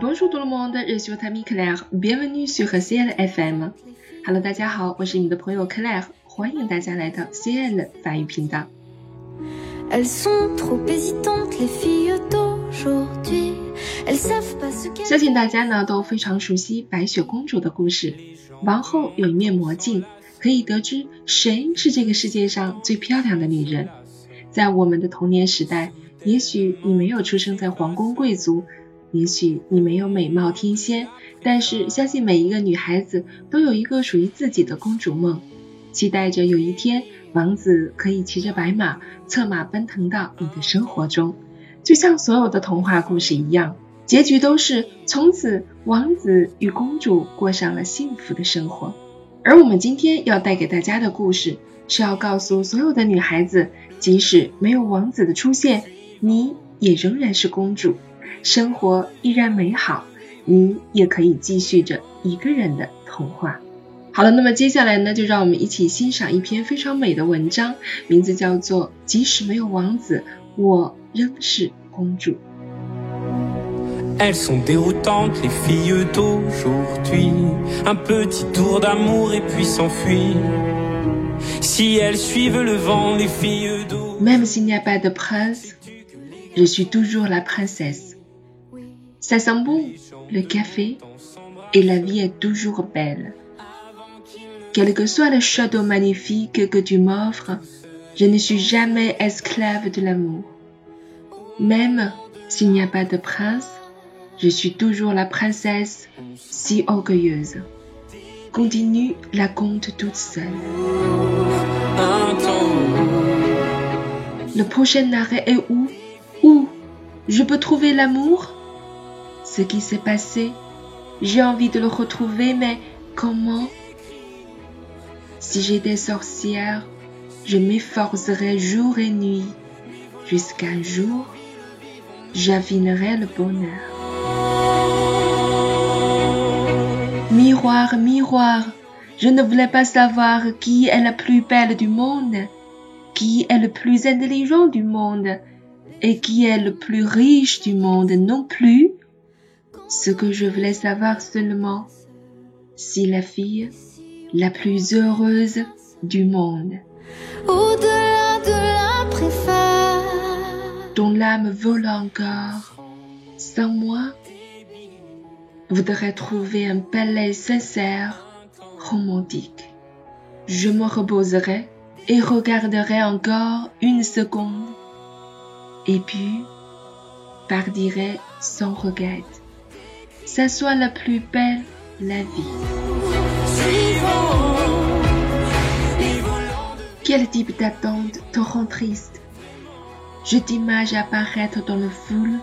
Bonjour tout le monde, ici votre ami Claire. Bienvenue sur CL FM. Hello，大家好，我是你的朋友 Claire，欢迎大家来到 CL 法语频道。相信大家呢都非常熟悉白雪公主的故事。王后有一面魔镜，可以得知谁是这个世界上最漂亮的女人。在我们的童年时代，也许你没有出生在皇宫贵族。也许你没有美貌天仙，但是相信每一个女孩子都有一个属于自己的公主梦，期待着有一天王子可以骑着白马，策马奔腾到你的生活中，就像所有的童话故事一样。结局都是从此王子与公主过上了幸福的生活。而我们今天要带给大家的故事，是要告诉所有的女孩子，即使没有王子的出现，你也仍然是公主，生活依然美好，你也可以继续着一个人的童话。好了，那么接下来呢，就让我们一起欣赏一篇非常美的文章，名字叫做《即使没有王子，我仍是公主》。Elles sont déroutantes, les filles d'aujourd'hui. Un petit tour d'amour et puis s'enfuir. Si elles suivent le vent, les filles d'aujourd'hui. Même s'il n'y a pas de prince, je suis toujours la princesse. Ça sent bon, le café, et la vie est toujours belle. Quel que soit le château magnifique que tu m'offres, je ne suis jamais esclave de l'amour. Même s'il n'y a pas de prince, je suis toujours la princesse si orgueilleuse. Continue la conte toute seule. Le prochain arrêt est où? Où? Je peux trouver l'amour? Ce qui s'est passé, j'ai envie de le retrouver, mais comment? Si j'étais sorcière, je m'efforcerais jour et nuit, jusqu'un jour, j'affinerais le bonheur. Miroir, miroir, je ne voulais pas savoir qui est la plus belle du monde qui est le plus intelligent du monde et qui est le plus riche du monde non plus. Ce que je voulais savoir seulement, si la fille la plus heureuse du monde, au-delà de la préface. dont l'âme vole encore, sans moi, voudrait trouver un palais sincère, romantique. Je me reposerai et regarderai encore une seconde, et puis partirai sans regret. Ça soit la plus belle la vie. Quel type d'attente te rend triste? Je t'imagine apparaître dans le foule,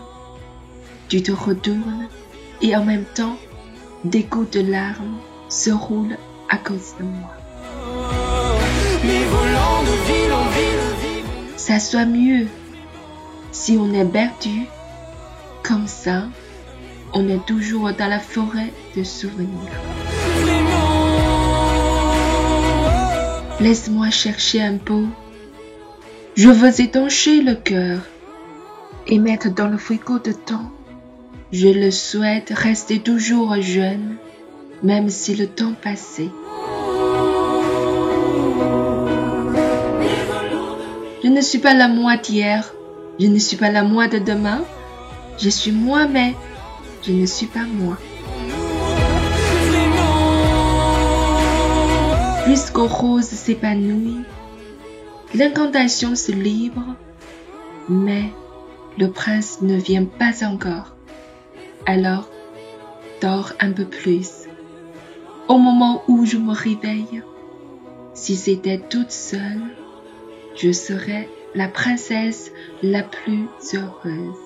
tu te retournes et en même temps, des gouttes de larmes se roulent à cause de moi. Ça soit mieux si on est perdu. Comme ça, on est toujours dans la forêt de souvenirs. Laisse-moi chercher un peu. Je veux étancher le cœur et mettre dans le frigo de temps. Je le souhaite rester toujours jeune, même si le temps passé. Je ne suis pas la moi d'hier, je ne suis pas la moi de demain, je suis moi mais je ne suis pas moi. Puisqu'aux roses s'épanouit, l'incantation se libre, mais le prince ne vient pas encore. Alors, dors un peu plus. Au moment où je me réveille, si c'était toute seule, je serais la princesse la plus heureuse.